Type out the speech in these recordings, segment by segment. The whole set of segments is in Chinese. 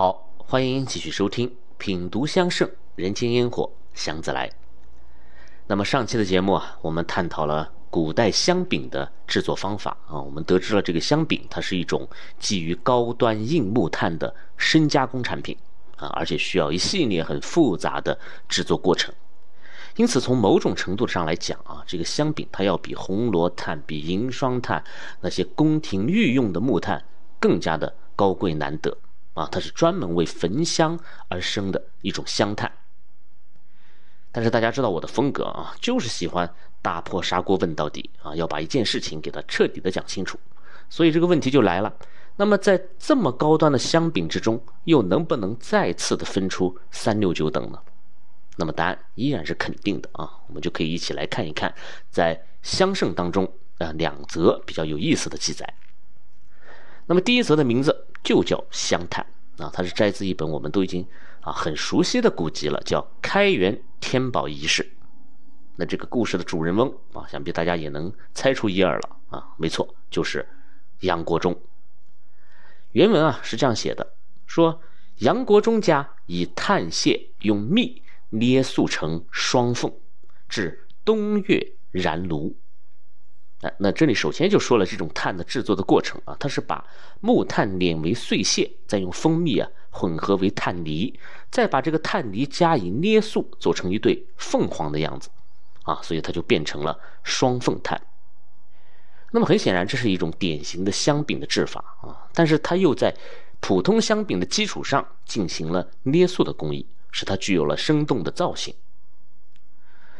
好，欢迎继续收听《品读香盛人间烟火香自来》。那么上期的节目啊，我们探讨了古代香饼的制作方法啊，我们得知了这个香饼它是一种基于高端硬木炭的深加工产品啊，而且需要一系列很复杂的制作过程。因此，从某种程度上来讲啊，这个香饼它要比红罗炭、比银霜炭那些宫廷御用的木炭更加的高贵难得啊，它是专门为焚香而生的一种香炭。但是大家知道我的风格啊，就是喜欢打破砂锅问到底啊，要把一件事情给它彻底的讲清楚。所以这个问题就来了，那么在这么高端的香饼之中，又能不能再次的分出三六九等呢？那么答案依然是肯定的啊，我们就可以一起来看一看，在香圣当中啊两则比较有意思的记载。那么第一则的名字就叫香炭啊，它是摘自一本我们都已经啊很熟悉的古籍了，叫《开元天宝遗事》。那这个故事的主人翁啊，想必大家也能猜出一二了啊，没错，就是杨国忠。原文啊是这样写的，说杨国忠家以炭屑用蜜。捏塑成双凤，至冬月燃炉。哎，那这里首先就说了这种炭的制作的过程啊，它是把木炭碾为碎屑，再用蜂蜜啊混合为炭泥，再把这个炭泥加以捏塑，做成一对凤凰的样子，啊，所以它就变成了双凤炭。那么很显然，这是一种典型的香饼的制法啊，但是它又在普通香饼的基础上进行了捏塑的工艺。使它具有了生动的造型，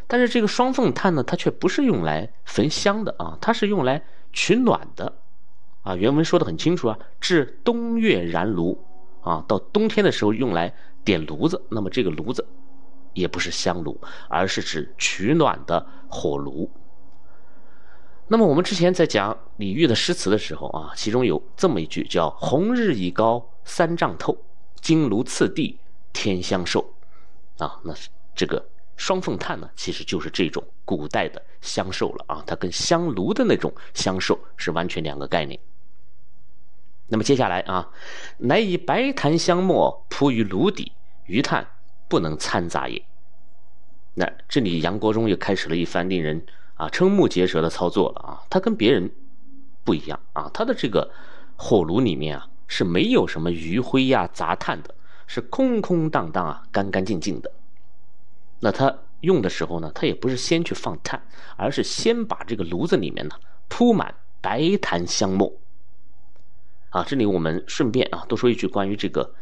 但是这个双凤炭呢，它却不是用来焚香的啊，它是用来取暖的，啊，原文说的很清楚啊，至冬月燃炉，啊，到冬天的时候用来点炉子，那么这个炉子也不是香炉，而是指取暖的火炉。那么我们之前在讲李煜的诗词的时候啊，其中有这么一句叫“红日已高三丈透，金炉次第”。天香寿，啊，那是这个双凤炭呢，其实就是这种古代的香寿了啊，它跟香炉的那种香寿是完全两个概念。那么接下来啊，乃以白檀香末铺于炉底，余炭不能掺杂也。那这里杨国忠又开始了一番令人啊瞠目结舌的操作了啊，他跟别人不一样啊，他的这个火炉里面啊是没有什么余灰呀杂炭的。是空空荡荡啊，干干净净的。那他用的时候呢，他也不是先去放炭，而是先把这个炉子里面呢铺满白檀香木。啊，这里我们顺便啊多说一句关于这个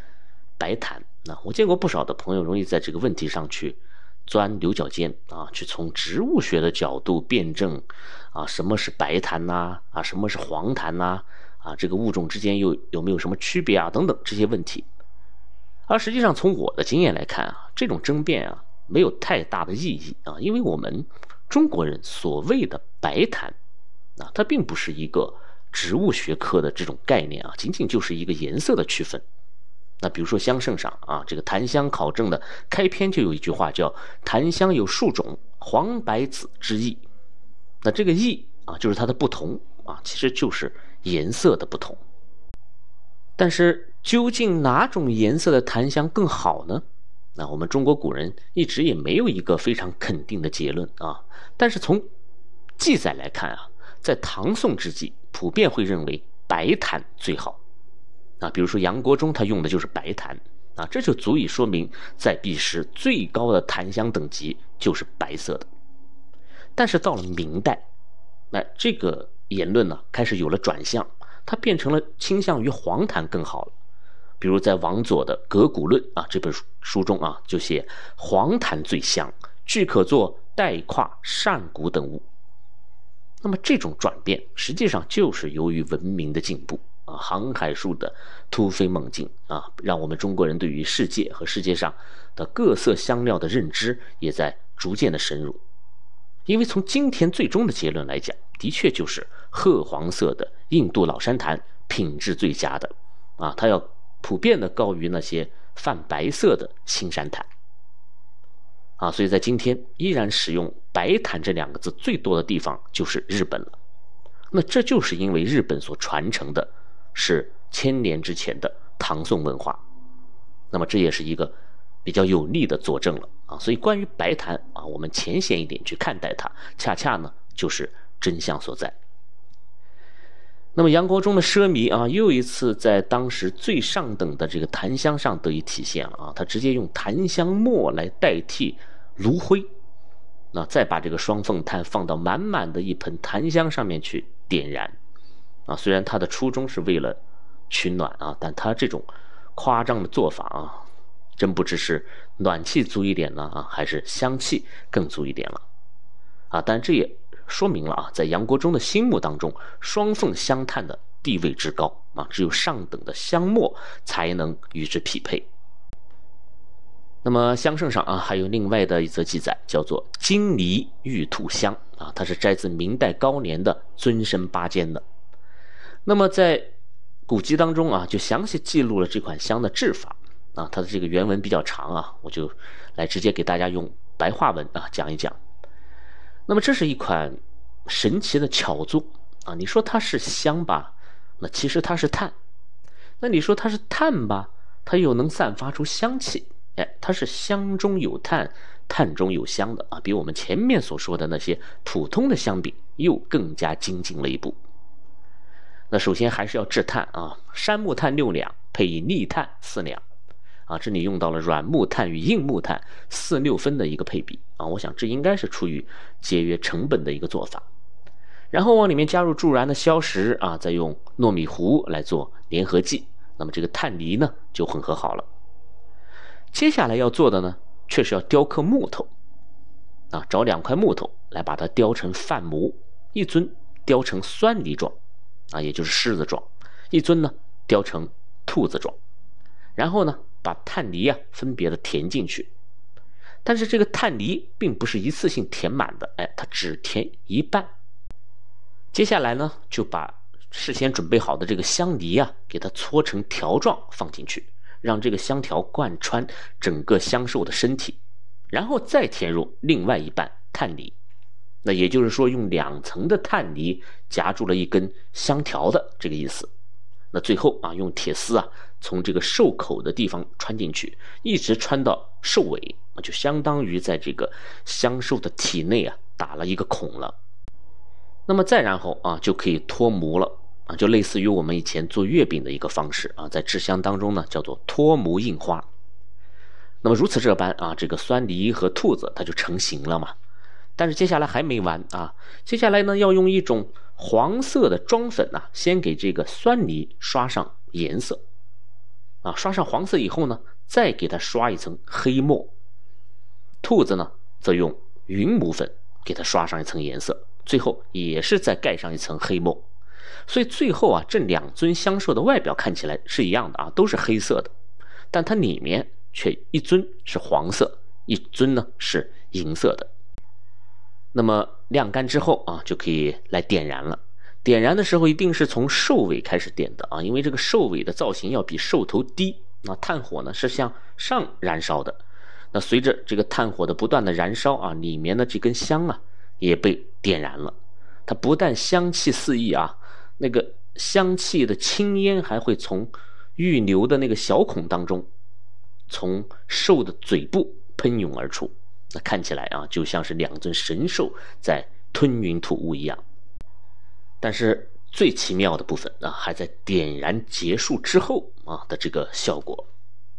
白檀。那我见过不少的朋友容易在这个问题上去钻牛角尖啊，去从植物学的角度辩证啊，什么是白檀呐？啊，什么是黄檀呐？啊，这个物种之间又有没有什么区别啊？等等这些问题。而实际上，从我的经验来看啊，这种争辩啊没有太大的意义啊，因为我们中国人所谓的白檀啊，它并不是一个植物学科的这种概念啊，仅仅就是一个颜色的区分。那比如说香圣上啊，这个檀香考证的开篇就有一句话叫“檀香有数种，黄白紫之异”。那这个异啊，就是它的不同啊，其实就是颜色的不同。但是究竟哪种颜色的檀香更好呢？那我们中国古人一直也没有一个非常肯定的结论啊。但是从记载来看啊，在唐宋之际，普遍会认为白檀最好。啊，比如说杨国忠他用的就是白檀啊，这就足以说明在彼时最高的檀香等级就是白色的。但是到了明代，那这个言论呢开始有了转向。它变成了倾向于黄檀更好了，比如在王佐的《格古论》啊这本书书中啊就写黄檀最香，具可做带胯扇骨等物。那么这种转变实际上就是由于文明的进步啊，航海术的突飞猛进啊，让我们中国人对于世界和世界上的各色香料的认知也在逐渐的深入。因为从今天最终的结论来讲，的确就是褐黄色的印度老山檀品质最佳的，啊，它要普遍的高于那些泛白色的青山檀，啊，所以在今天依然使用白檀这两个字最多的地方就是日本了。那这就是因为日本所传承的是千年之前的唐宋文化，那么这也是一个比较有力的佐证了啊。所以关于白檀啊，我们浅显一点去看待它，恰恰呢就是真相所在。那么杨国忠的奢靡啊，又一次在当时最上等的这个檀香上得以体现了啊。他直接用檀香末来代替炉灰，那再把这个双凤炭放到满满的一盆檀香上面去点燃，啊，虽然他的初衷是为了取暖啊，但他这种夸张的做法啊，真不知是暖气足一点呢啊，还是香气更足一点了，啊，但这也。说明了啊，在杨国忠的心目当中，双凤香炭的地位之高啊，只有上等的香墨才能与之匹配。那么香圣上啊，还有另外的一则记载，叫做金泥玉兔香啊，它是摘自明代高年的尊生八间的。那么在古籍当中啊，就详细记录了这款香的制法啊，它的这个原文比较长啊，我就来直接给大家用白话文啊讲一讲。那么这是一款神奇的巧作啊！你说它是香吧，那其实它是碳；那你说它是碳吧，它又能散发出香气。哎，它是香中有碳，碳中有香的啊！比我们前面所说的那些普通的香饼又更加精进了一步。那首先还是要制碳啊，杉木炭六两配以腻炭四两。啊，这里用到了软木炭与硬木炭四六分的一个配比啊，我想这应该是出于节约成本的一个做法。然后往里面加入助燃的硝石啊，再用糯米糊来做粘合剂，那么这个炭泥呢就混合好了。接下来要做的呢，却是要雕刻木头啊，找两块木头来把它雕成范模，一尊雕成酸泥状啊，也就是狮子状；一尊呢雕成兔子状，然后呢。把碳泥啊分别的填进去，但是这个碳泥并不是一次性填满的，哎，它只填一半。接下来呢，就把事先准备好的这个香泥啊，给它搓成条状放进去，让这个香条贯穿整个香兽的身体，然后再填入另外一半碳泥。那也就是说，用两层的碳泥夹住了一根香条的这个意思。那最后啊，用铁丝啊，从这个兽口的地方穿进去，一直穿到兽尾，就相当于在这个香兽的体内啊打了一个孔了。那么再然后啊，就可以脱模了啊，就类似于我们以前做月饼的一个方式啊，在制香当中呢，叫做脱模印花。那么如此这般啊，这个酸梨和兔子它就成型了嘛。但是接下来还没完啊，接下来呢，要用一种。黄色的妆粉呐，先给这个酸泥刷上颜色，啊，刷上黄色以后呢，再给它刷一层黑墨。兔子呢，则用云母粉给它刷上一层颜色，最后也是再盖上一层黑墨。所以最后啊，这两尊香兽的外表看起来是一样的啊，都是黑色的，但它里面却一尊是黄色，一尊呢是银色的。那么晾干之后啊，就可以来点燃了。点燃的时候一定是从兽尾开始点的啊，因为这个兽尾的造型要比兽头低。那炭火呢是向上燃烧的。那随着这个炭火的不断的燃烧啊，里面的这根香啊也被点燃了。它不但香气四溢啊，那个香气的青烟还会从预留的那个小孔当中，从兽的嘴部喷涌而出。那看起来啊，就像是两尊神兽在吞云吐雾一样。但是最奇妙的部分啊，还在点燃结束之后啊的这个效果。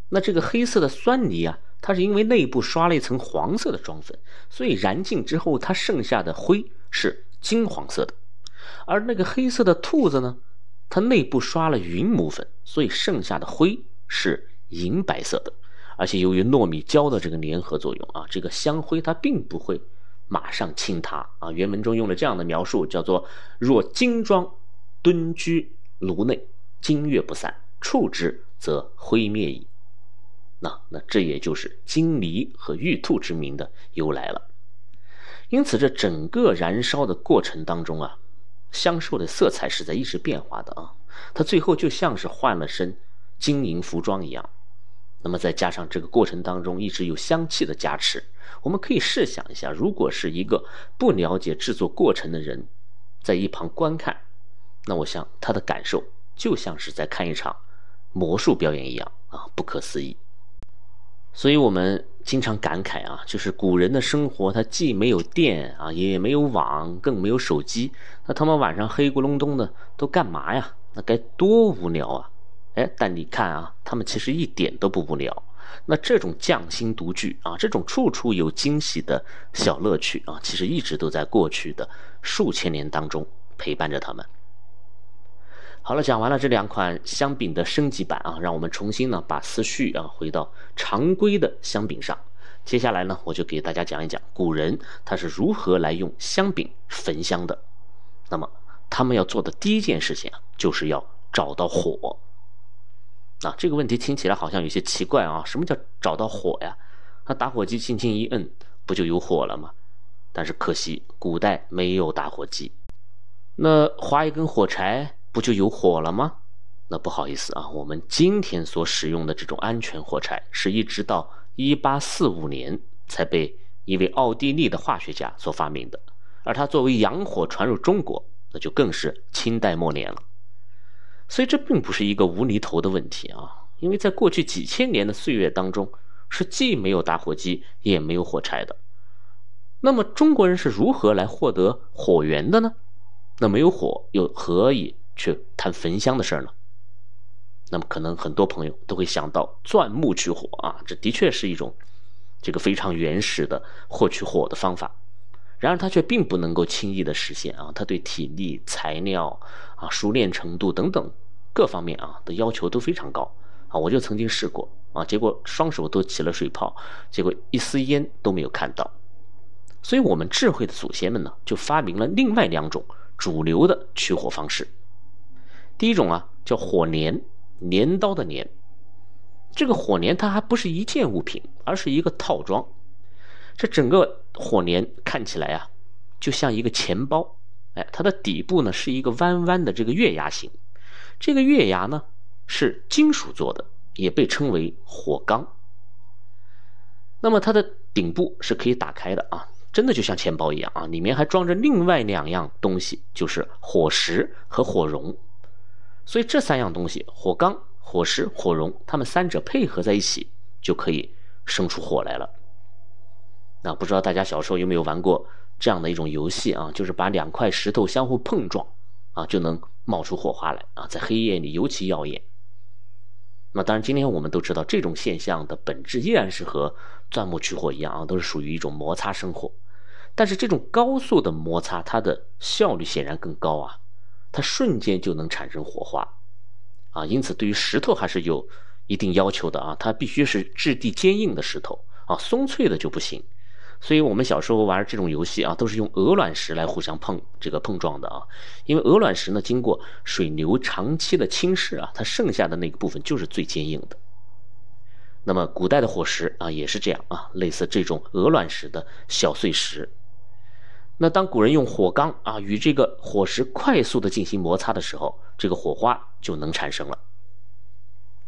那这个黑色的酸泥啊，它是因为内部刷了一层黄色的妆粉，所以燃尽之后，它剩下的灰是金黄色的。而那个黑色的兔子呢，它内部刷了云母粉，所以剩下的灰是银白色的。而且由于糯米胶的这个粘合作用啊，这个香灰它并不会马上倾塌啊。原文中用了这样的描述，叫做“若金装蹲居炉内，金月不散，触之则灰灭矣”。那那这也就是金梨和玉兔之名的由来了。因此，这整个燃烧的过程当中啊，香兽的色彩是在一直变化的啊，它最后就像是换了身金银服装一样。那么再加上这个过程当中一直有香气的加持，我们可以试想一下，如果是一个不了解制作过程的人，在一旁观看，那我想他的感受就像是在看一场魔术表演一样啊，不可思议。所以我们经常感慨啊，就是古人的生活，他既没有电啊，也没有网，更没有手机，那他们晚上黑咕隆咚的都干嘛呀？那该多无聊啊！哎，但你看啊，他们其实一点都不无聊。那这种匠心独具啊，这种处处有惊喜的小乐趣啊，其实一直都在过去的数千年当中陪伴着他们。好了，讲完了这两款香饼的升级版啊，让我们重新呢把思绪啊回到常规的香饼上。接下来呢，我就给大家讲一讲古人他是如何来用香饼焚香的。那么他们要做的第一件事情啊，就是要找到火。啊，这个问题听起来好像有些奇怪啊，什么叫找到火呀？那打火机轻轻一摁，不就有火了吗？但是可惜古代没有打火机，那划一根火柴。不就有火了吗？那不好意思啊，我们今天所使用的这种安全火柴，是一直到一八四五年才被一位奥地利的化学家所发明的，而它作为洋火传入中国，那就更是清代末年了。所以这并不是一个无厘头的问题啊，因为在过去几千年的岁月当中，是既没有打火机，也没有火柴的。那么中国人是如何来获得火源的呢？那没有火，又何以？去谈焚香的事儿呢，那么可能很多朋友都会想到钻木取火啊，这的确是一种这个非常原始的获取火的方法。然而它却并不能够轻易的实现啊，它对体力、材料啊、熟练程度等等各方面啊的要求都非常高啊。我就曾经试过啊，结果双手都起了水泡，结果一丝烟都没有看到。所以我们智慧的祖先们呢，就发明了另外两种主流的取火方式。第一种啊，叫火镰，镰刀的镰。这个火镰它还不是一件物品，而是一个套装。这整个火镰看起来啊，就像一个钱包。哎，它的底部呢是一个弯弯的这个月牙形。这个月牙呢是金属做的，也被称为火缸。那么它的顶部是可以打开的啊，真的就像钱包一样啊，里面还装着另外两样东西，就是火石和火绒。所以这三样东西，火缸、火石、火绒，它们三者配合在一起，就可以生出火来了。那不知道大家小时候有没有玩过这样的一种游戏啊？就是把两块石头相互碰撞，啊，就能冒出火花来啊，在黑夜里尤其耀眼。那当然，今天我们都知道这种现象的本质依然是和钻木取火一样啊，都是属于一种摩擦生火。但是这种高速的摩擦，它的效率显然更高啊。它瞬间就能产生火花，啊，因此对于石头还是有一定要求的啊，它必须是质地坚硬的石头啊，松脆的就不行。所以我们小时候玩这种游戏啊，都是用鹅卵石来互相碰这个碰撞的啊，因为鹅卵石呢经过水流长期的侵蚀啊，它剩下的那个部分就是最坚硬的。那么古代的火石啊也是这样啊，类似这种鹅卵石的小碎石。那当古人用火缸啊与这个火石快速的进行摩擦的时候，这个火花就能产生了。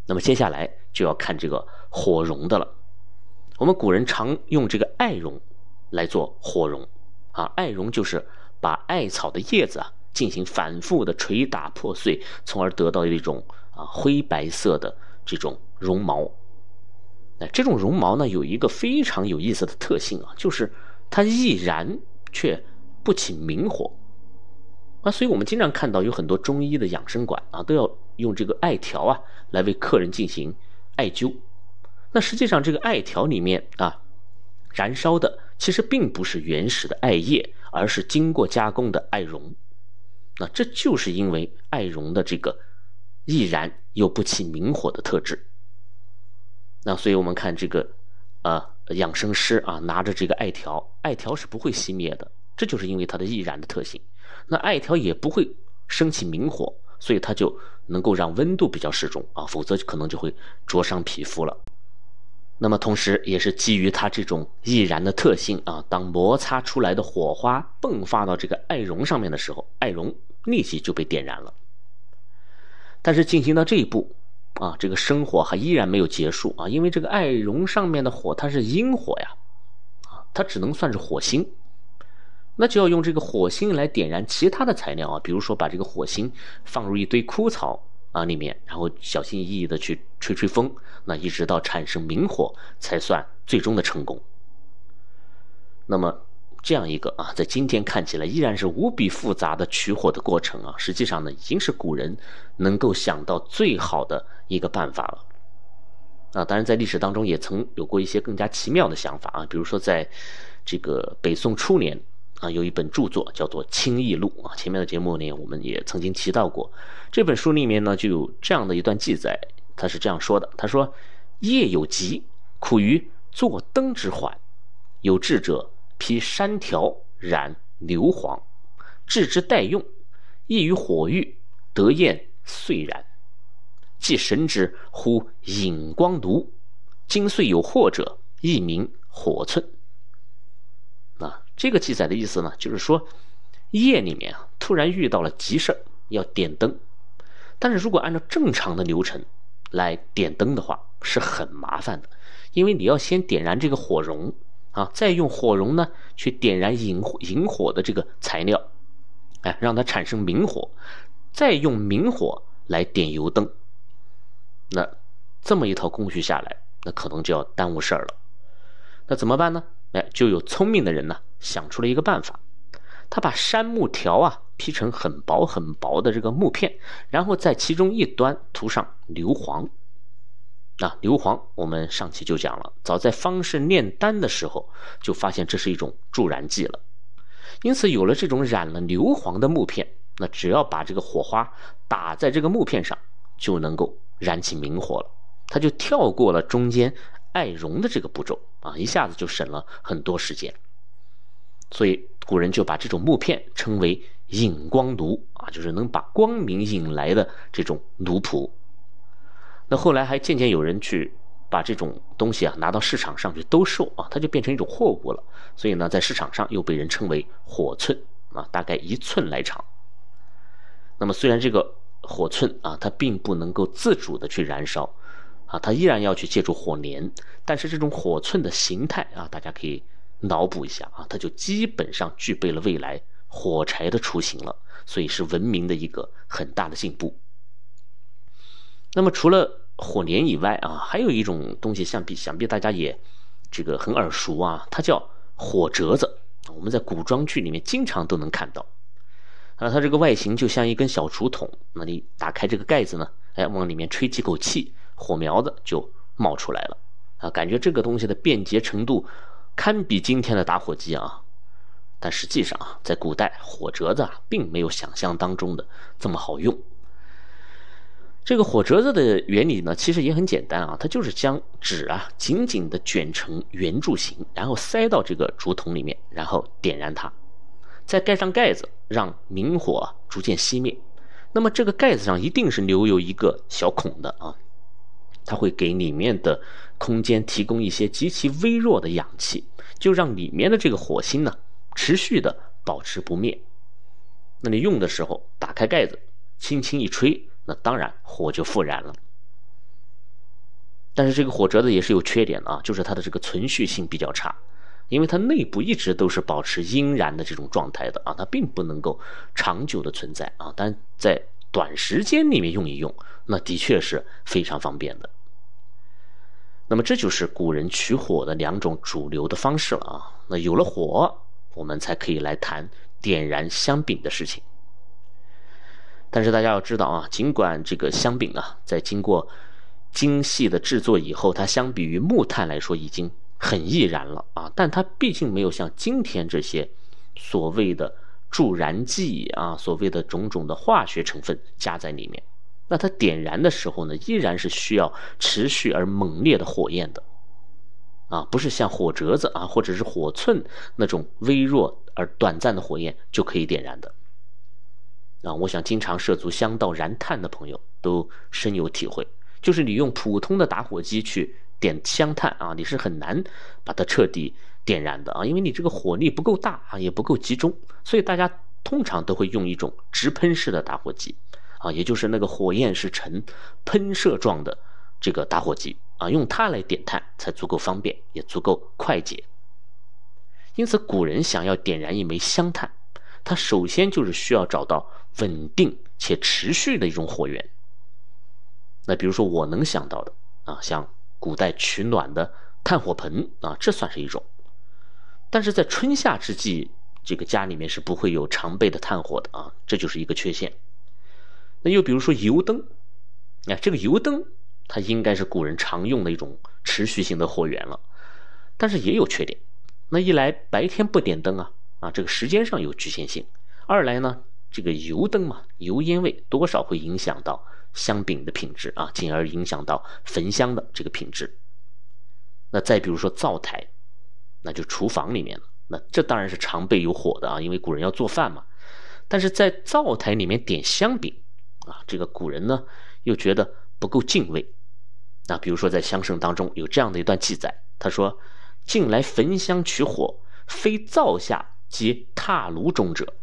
那么接下来就要看这个火融的了。我们古人常用这个艾绒来做火绒啊，艾绒就是把艾草的叶子啊进行反复的捶打破碎，从而得到一种啊灰白色的这种绒毛。那，这种绒毛呢有一个非常有意思的特性啊，就是它易燃。却不起明火啊，所以我们经常看到有很多中医的养生馆啊，都要用这个艾条啊来为客人进行艾灸。那实际上这个艾条里面啊，燃烧的其实并不是原始的艾叶，而是经过加工的艾绒。那这就是因为艾绒的这个易燃又不起明火的特质。那所以我们看这个啊。养生师啊，拿着这个艾条，艾条是不会熄灭的，这就是因为它的易燃的特性。那艾条也不会升起明火，所以它就能够让温度比较适中啊，否则可能就会灼伤皮肤了。那么同时，也是基于它这种易燃的特性啊，当摩擦出来的火花迸发到这个艾绒上面的时候，艾绒立即就被点燃了。但是进行到这一步。啊，这个生火还依然没有结束啊，因为这个艾绒上面的火它是阴火呀，啊，它只能算是火星，那就要用这个火星来点燃其他的材料啊，比如说把这个火星放入一堆枯草啊里面，然后小心翼翼的去吹吹风，那一直到产生明火才算最终的成功。那么这样一个啊，在今天看起来依然是无比复杂的取火的过程啊，实际上呢，已经是古人能够想到最好的一个办法了。啊，当然在历史当中也曾有过一些更加奇妙的想法啊，比如说在这个北宋初年啊，有一本著作叫做《清异录》啊，前面的节目呢我们也曾经提到过，这本书里面呢就有这样的一段记载，他是这样说的：他说，夜有疾，苦于坐灯之缓，有志者披山条染硫磺，置之待用，易于火遇，得焰遂燃。即神之呼引光炉，今遂有祸者，亦名火寸。这个记载的意思呢，就是说夜里面啊，突然遇到了急事要点灯，但是如果按照正常的流程来点灯的话，是很麻烦的，因为你要先点燃这个火绒啊，再用火绒呢去点燃引引火的这个材料，哎，让它产生明火，再用明火来点油灯。那这么一套工序下来，那可能就要耽误事儿了。那怎么办呢？哎，就有聪明的人呢想出了一个办法，他把杉木条啊劈成很薄很薄的这个木片，然后在其中一端涂上硫磺。啊，硫磺我们上期就讲了，早在方士炼丹的时候就发现这是一种助燃剂了。因此，有了这种染了硫磺的木片，那只要把这个火花打在这个木片上，就能够。燃起明火了，他就跳过了中间艾绒的这个步骤啊，一下子就省了很多时间。所以古人就把这种木片称为引光炉啊，就是能把光明引来的这种奴仆。那后来还渐渐有人去把这种东西啊拿到市场上去兜售啊，它就变成一种货物了。所以呢，在市场上又被人称为火寸啊，大概一寸来长。那么虽然这个。火寸啊，它并不能够自主的去燃烧，啊，它依然要去借助火镰。但是这种火寸的形态啊，大家可以脑补一下啊，它就基本上具备了未来火柴的雏形了，所以是文明的一个很大的进步。那么除了火镰以外啊，还有一种东西，想必想必大家也这个很耳熟啊，它叫火折子，我们在古装剧里面经常都能看到。啊，它这个外形就像一根小竹筒，那你打开这个盖子呢，哎，往里面吹几口气，火苗子就冒出来了。啊，感觉这个东西的便捷程度堪比今天的打火机啊。但实际上啊，在古代火折子啊，并没有想象当中的这么好用。这个火折子的原理呢，其实也很简单啊，它就是将纸啊紧紧的卷成圆柱形，然后塞到这个竹筒里面，然后点燃它。再盖上盖子，让明火逐渐熄灭。那么这个盖子上一定是留有一个小孔的啊，它会给里面的空间提供一些极其微弱的氧气，就让里面的这个火星呢持续的保持不灭。那你用的时候打开盖子，轻轻一吹，那当然火就复燃了。但是这个火折子也是有缺点的啊，就是它的这个存续性比较差。因为它内部一直都是保持阴燃的这种状态的啊，它并不能够长久的存在啊，但在短时间里面用一用，那的确是非常方便的。那么这就是古人取火的两种主流的方式了啊。那有了火，我们才可以来谈点燃香饼的事情。但是大家要知道啊，尽管这个香饼啊，在经过精细的制作以后，它相比于木炭来说已经。很易燃了啊，但它毕竟没有像今天这些所谓的助燃剂啊，所谓的种种的化学成分加在里面。那它点燃的时候呢，依然是需要持续而猛烈的火焰的啊，不是像火折子啊或者是火寸那种微弱而短暂的火焰就可以点燃的啊。我想经常涉足香道燃炭的朋友都深有体会，就是你用普通的打火机去。点香炭啊，你是很难把它彻底点燃的啊，因为你这个火力不够大啊，也不够集中，所以大家通常都会用一种直喷式的打火机啊，也就是那个火焰是呈喷射状的这个打火机啊，用它来点炭才足够方便，也足够快捷。因此，古人想要点燃一枚香炭，他首先就是需要找到稳定且持续的一种火源那比如说我能想到的啊，像古代取暖的炭火盆啊，这算是一种。但是在春夏之际，这个家里面是不会有常备的炭火的啊，这就是一个缺陷。那又比如说油灯，啊，这个油灯它应该是古人常用的一种持续性的火源了，但是也有缺点。那一来白天不点灯啊，啊，这个时间上有局限性；二来呢，这个油灯嘛，油烟味多少会影响到香饼的品质啊，进而影响到焚香的这个品质。那再比如说灶台。那就厨房里面了，那这当然是常备有火的啊，因为古人要做饭嘛。但是在灶台里面点香饼，啊，这个古人呢又觉得不够敬畏。那比如说在香圣当中有这样的一段记载，他说：“近来焚香取火，非灶下皆榻炉中者，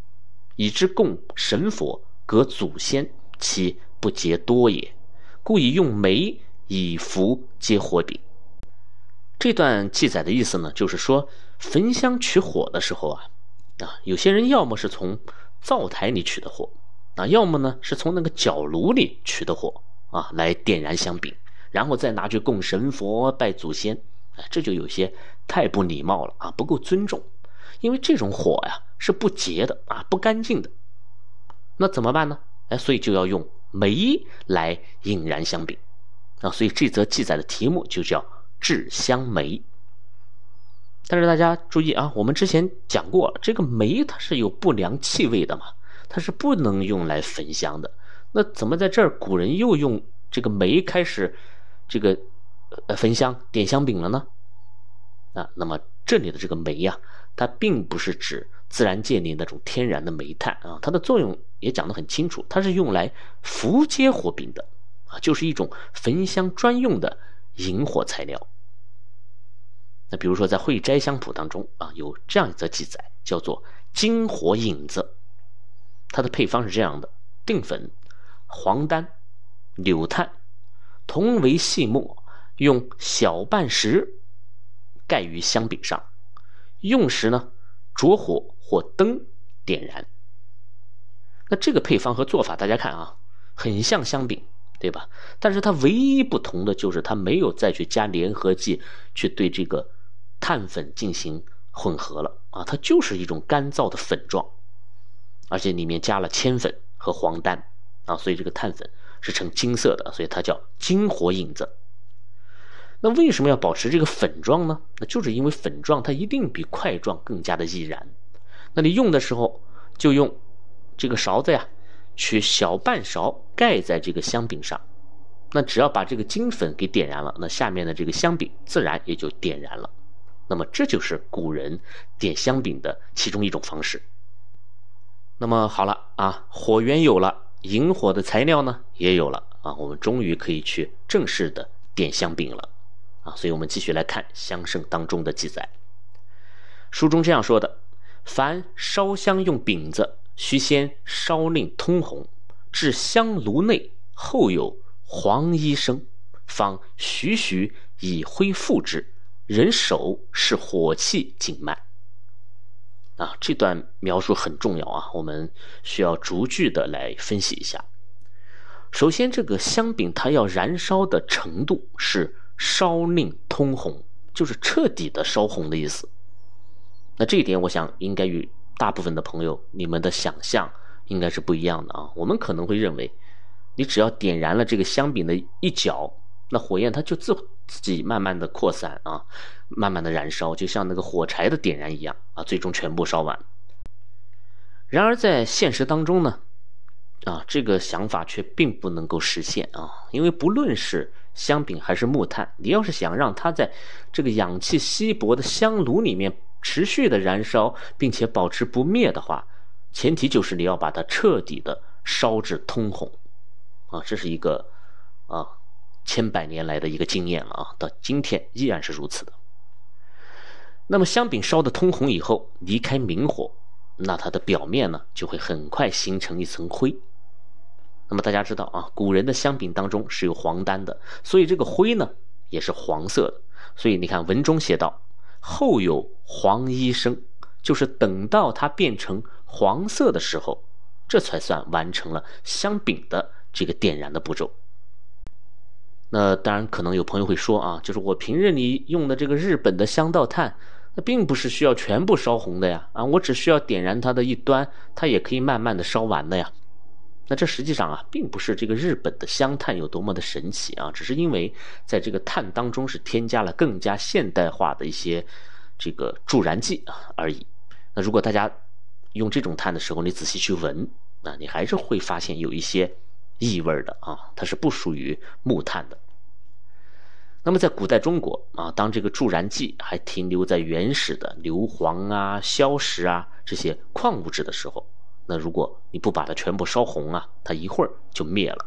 以之供神佛、隔祖先，其不洁多也。故以用煤以伏接火饼。”这段记载的意思呢，就是说焚香取火的时候啊，啊，有些人要么是从灶台里取的火，啊，要么呢是从那个角炉里取的火啊，来点燃香饼，然后再拿去供神佛拜祖先，哎，这就有些太不礼貌了啊，不够尊重，因为这种火呀是不洁的啊，不干净的，那怎么办呢？哎，所以就要用煤来引燃香饼，啊，所以这则记载的题目就叫。制香煤，但是大家注意啊，我们之前讲过，这个煤它是有不良气味的嘛，它是不能用来焚香的。那怎么在这儿古人又用这个煤开始这个呃焚香点香饼了呢？啊，那么这里的这个煤呀，它并不是指自然界里那种天然的煤炭啊，它的作用也讲得很清楚，它是用来伏接火饼的啊，就是一种焚香专用的。引火材料。那比如说，在《会斋香谱》当中啊，有这样一则记载，叫做“金火引子”。它的配方是这样的：定粉、黄丹、柳炭，同为细末，用小半石盖于香饼上，用时呢，着火或灯点燃。那这个配方和做法，大家看啊，很像香饼。对吧？但是它唯一不同的就是它没有再去加联合剂去对这个碳粉进行混合了啊，它就是一种干燥的粉状，而且里面加了铅粉和黄丹啊，所以这个碳粉是呈金色的，所以它叫金火影子。那为什么要保持这个粉状呢？那就是因为粉状它一定比块状更加的易燃。那你用的时候就用这个勺子呀。取小半勺盖在这个香饼上，那只要把这个金粉给点燃了，那下面的这个香饼自然也就点燃了。那么这就是古人点香饼的其中一种方式。那么好了啊，火源有了，引火的材料呢也有了啊，我们终于可以去正式的点香饼了啊。所以我们继续来看香圣当中的记载，书中这样说的：凡烧香用饼子。须先烧令通红，至香炉内，后有黄衣生，方徐徐以灰覆之。人手是火气紧慢。啊，这段描述很重要啊，我们需要逐句的来分析一下。首先，这个香饼它要燃烧的程度是烧令通红，就是彻底的烧红的意思。那这一点，我想应该与。大部分的朋友，你们的想象应该是不一样的啊。我们可能会认为，你只要点燃了这个香饼的一角，那火焰它就自自己慢慢的扩散啊，慢慢的燃烧，就像那个火柴的点燃一样啊，最终全部烧完。然而在现实当中呢，啊，这个想法却并不能够实现啊，因为不论是香饼还是木炭，你要是想让它在这个氧气稀薄的香炉里面。持续的燃烧，并且保持不灭的话，前提就是你要把它彻底的烧至通红，啊，这是一个啊千百年来的一个经验了啊，到今天依然是如此的。那么香饼烧的通红以后，离开明火，那它的表面呢就会很快形成一层灰。那么大家知道啊，古人的香饼当中是有黄丹的，所以这个灰呢也是黄色的。所以你看文中写道。后有黄衣生，就是等到它变成黄色的时候，这才算完成了香饼的这个点燃的步骤。那当然可能有朋友会说啊，就是我平日里用的这个日本的香道炭，那并不是需要全部烧红的呀，啊，我只需要点燃它的一端，它也可以慢慢的烧完的呀。那这实际上啊，并不是这个日本的香炭有多么的神奇啊，只是因为在这个炭当中是添加了更加现代化的一些这个助燃剂啊而已。那如果大家用这种炭的时候，你仔细去闻，那你还是会发现有一些异味的啊，它是不属于木炭的。那么在古代中国啊，当这个助燃剂还停留在原始的硫磺啊、硝石啊这些矿物质的时候。那如果你不把它全部烧红啊，它一会儿就灭了。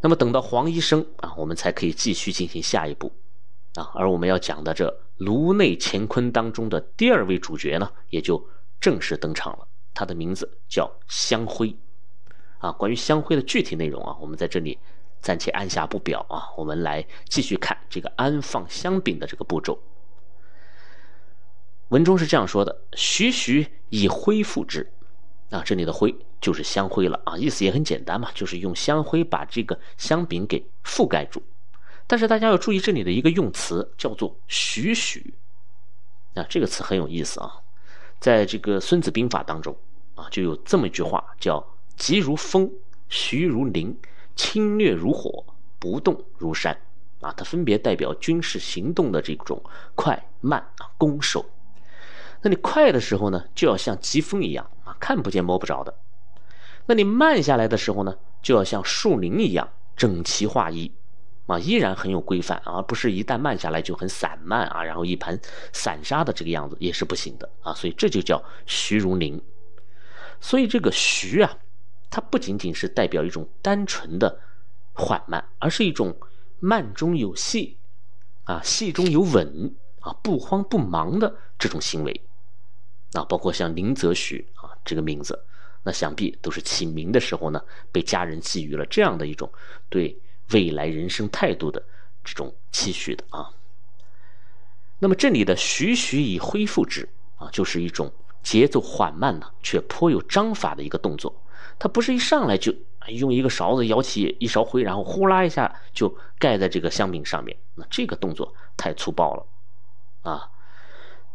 那么等到黄医生啊，我们才可以继续进行下一步啊。而我们要讲的这颅内乾坤当中的第二位主角呢，也就正式登场了。他的名字叫香灰啊。关于香灰的具体内容啊，我们在这里暂且按下不表啊。我们来继续看这个安放香饼的这个步骤。文中是这样说的：“徐徐以灰覆之，啊，这里的灰就是香灰了啊，意思也很简单嘛，就是用香灰把这个香饼给覆盖住。但是大家要注意这里的一个用词，叫做徐徐，啊，这个词很有意思啊，在这个《孙子兵法》当中啊，就有这么一句话，叫急如风，徐如林，侵略如火，不动如山，啊，它分别代表军事行动的这种快慢啊，攻守。”那你快的时候呢，就要像疾风一样啊，看不见摸不着的；那你慢下来的时候呢，就要像树林一样整齐划一，啊，依然很有规范，而不是一旦慢下来就很散漫啊，然后一盘散沙的这个样子也是不行的啊。所以这就叫徐如林。所以这个徐啊，它不仅仅是代表一种单纯的缓慢，而是一种慢中有细，啊，细中有稳。啊，不慌不忙的这种行为，啊，包括像林则徐啊这个名字，那想必都是起名的时候呢，被家人寄予了这样的一种对未来人生态度的这种期许的啊。那么这里的徐徐以恢复之啊，就是一种节奏缓慢呢，却颇有章法的一个动作。它不是一上来就用一个勺子舀起一勺灰，然后呼啦一下就盖在这个香饼上面，那这个动作太粗暴了。啊，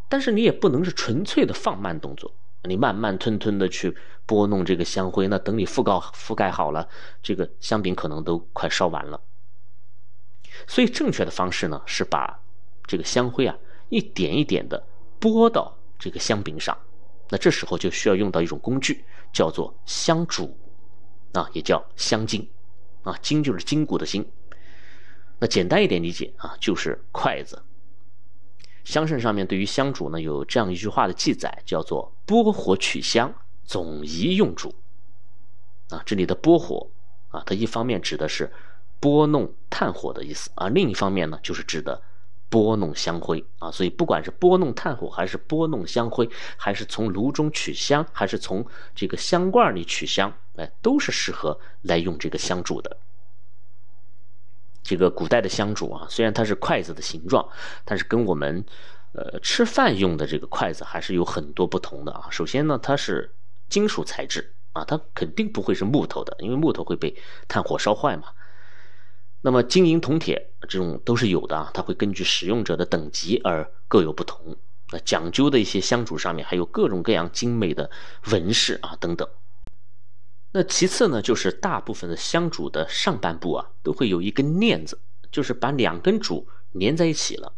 但是你也不能是纯粹的放慢动作，你慢慢吞吞的去拨弄这个香灰，那等你覆盖覆盖好了，这个香饼可能都快烧完了。所以正确的方式呢，是把这个香灰啊一点一点的拨到这个香饼上，那这时候就需要用到一种工具，叫做香煮，啊，也叫香筋，啊，筋就是筋骨的筋。那简单一点理解啊，就是筷子。香圣上面对于香煮呢有这样一句话的记载，叫做“拨火取香，总宜用煮”。啊，这里的拨火啊，它一方面指的是拨弄炭火的意思啊，另一方面呢就是指的拨弄香灰啊。所以不管是拨弄炭火，还是拨弄香灰，还是从炉中取香，还是从这个香罐里取香，哎，都是适合来用这个香烛的。这个古代的香烛啊，虽然它是筷子的形状，但是跟我们，呃，吃饭用的这个筷子还是有很多不同的啊。首先呢，它是金属材质啊，它肯定不会是木头的，因为木头会被炭火烧坏嘛。那么金银铜铁这种都是有的啊，它会根据使用者的等级而各有不同。那讲究的一些香烛上面还有各种各样精美的纹饰啊等等。那其次呢，就是大部分的香烛的上半部啊，都会有一根链子，就是把两根烛连在一起了，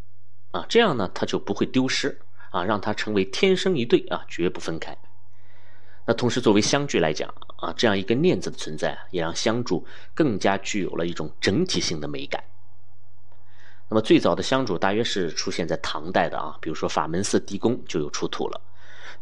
啊，这样呢，它就不会丢失啊，让它成为天生一对啊，绝不分开。那同时，作为香具来讲啊，这样一根链子的存在，也让香烛更加具有了一种整体性的美感。那么最早的香烛大约是出现在唐代的啊，比如说法门寺地宫就有出土了。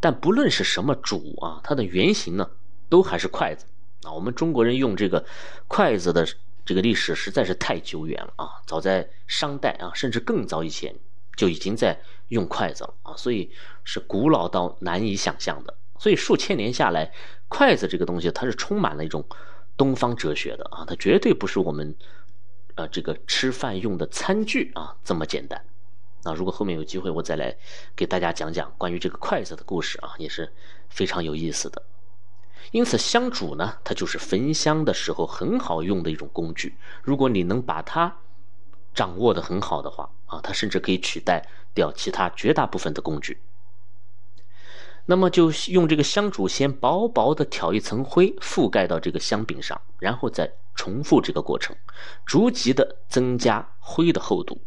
但不论是什么烛啊，它的原型呢？都还是筷子啊！我们中国人用这个筷子的这个历史实在是太久远了啊！早在商代啊，甚至更早以前就已经在用筷子了啊！所以是古老到难以想象的。所以数千年下来，筷子这个东西它是充满了一种东方哲学的啊！它绝对不是我们呃这个吃饭用的餐具啊这么简单。那如果后面有机会，我再来给大家讲讲关于这个筷子的故事啊，也是非常有意思的。因此，香烛呢，它就是焚香的时候很好用的一种工具。如果你能把它掌握的很好的话，啊，它甚至可以取代掉其他绝大部分的工具。那么，就用这个香烛先薄薄的挑一层灰，覆盖到这个香饼上，然后再重复这个过程，逐级的增加灰的厚度。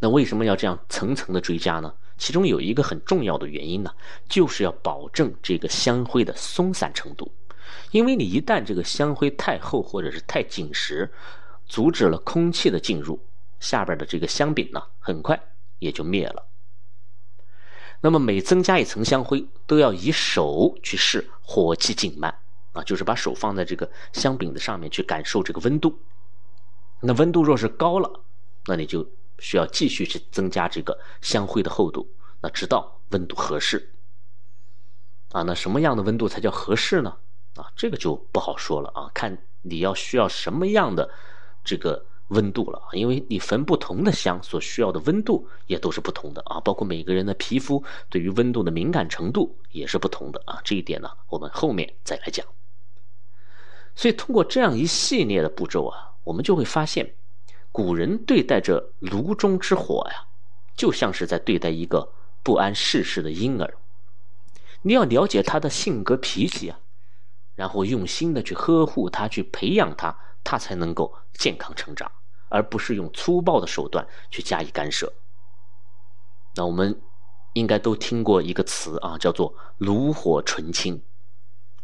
那为什么要这样层层的追加呢？其中有一个很重要的原因呢，就是要保证这个香灰的松散程度。因为你一旦这个香灰太厚或者是太紧实，阻止了空气的进入，下边的这个香饼呢，很快也就灭了。那么每增加一层香灰，都要以手去试火气紧慢啊，就是把手放在这个香饼的上面去感受这个温度。那温度若是高了，那你就。需要继续去增加这个香灰的厚度，那直到温度合适。啊，那什么样的温度才叫合适呢？啊，这个就不好说了啊，看你要需要什么样的这个温度了。因为你焚不同的香所需要的温度也都是不同的啊，包括每个人的皮肤对于温度的敏感程度也是不同的啊。这一点呢，我们后面再来讲。所以通过这样一系列的步骤啊，我们就会发现。古人对待这炉中之火呀，就像是在对待一个不谙世事的婴儿。你要了解他的性格脾气啊，然后用心的去呵护他，去培养他，他才能够健康成长，而不是用粗暴的手段去加以干涉。那我们应该都听过一个词啊，叫做炉火纯青。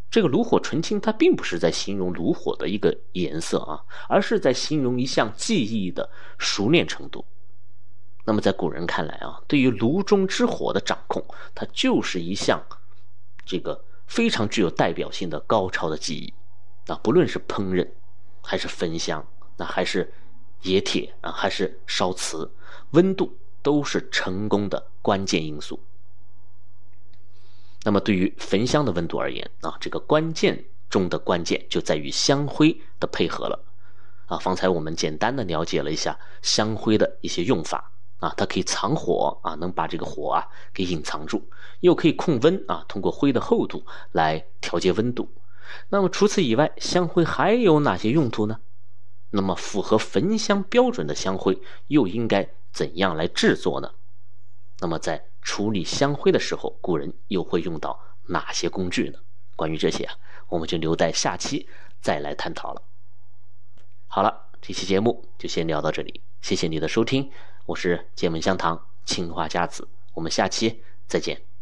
这个炉火纯青，它并不是在形容炉火的一个颜色啊，而是在形容一项技艺的熟练程度。那么在古人看来啊，对于炉中之火的掌控，它就是一项这个非常具有代表性的高超的技艺。啊，不论是烹饪，还是焚香，那还是冶铁啊，还是烧瓷，温度都是成功的关键因素。那么，对于焚香的温度而言啊，这个关键中的关键就在于香灰的配合了。啊，方才我们简单的了解了一下香灰的一些用法啊，它可以藏火啊，能把这个火啊给隐藏住，又可以控温啊，通过灰的厚度来调节温度。那么除此以外，香灰还有哪些用途呢？那么符合焚香标准的香灰又应该怎样来制作呢？那么在处理香灰的时候，古人又会用到哪些工具呢？关于这些啊，我们就留待下期再来探讨了。好了，这期节目就先聊到这里，谢谢你的收听，我是剑门香堂青花家子，我们下期再见。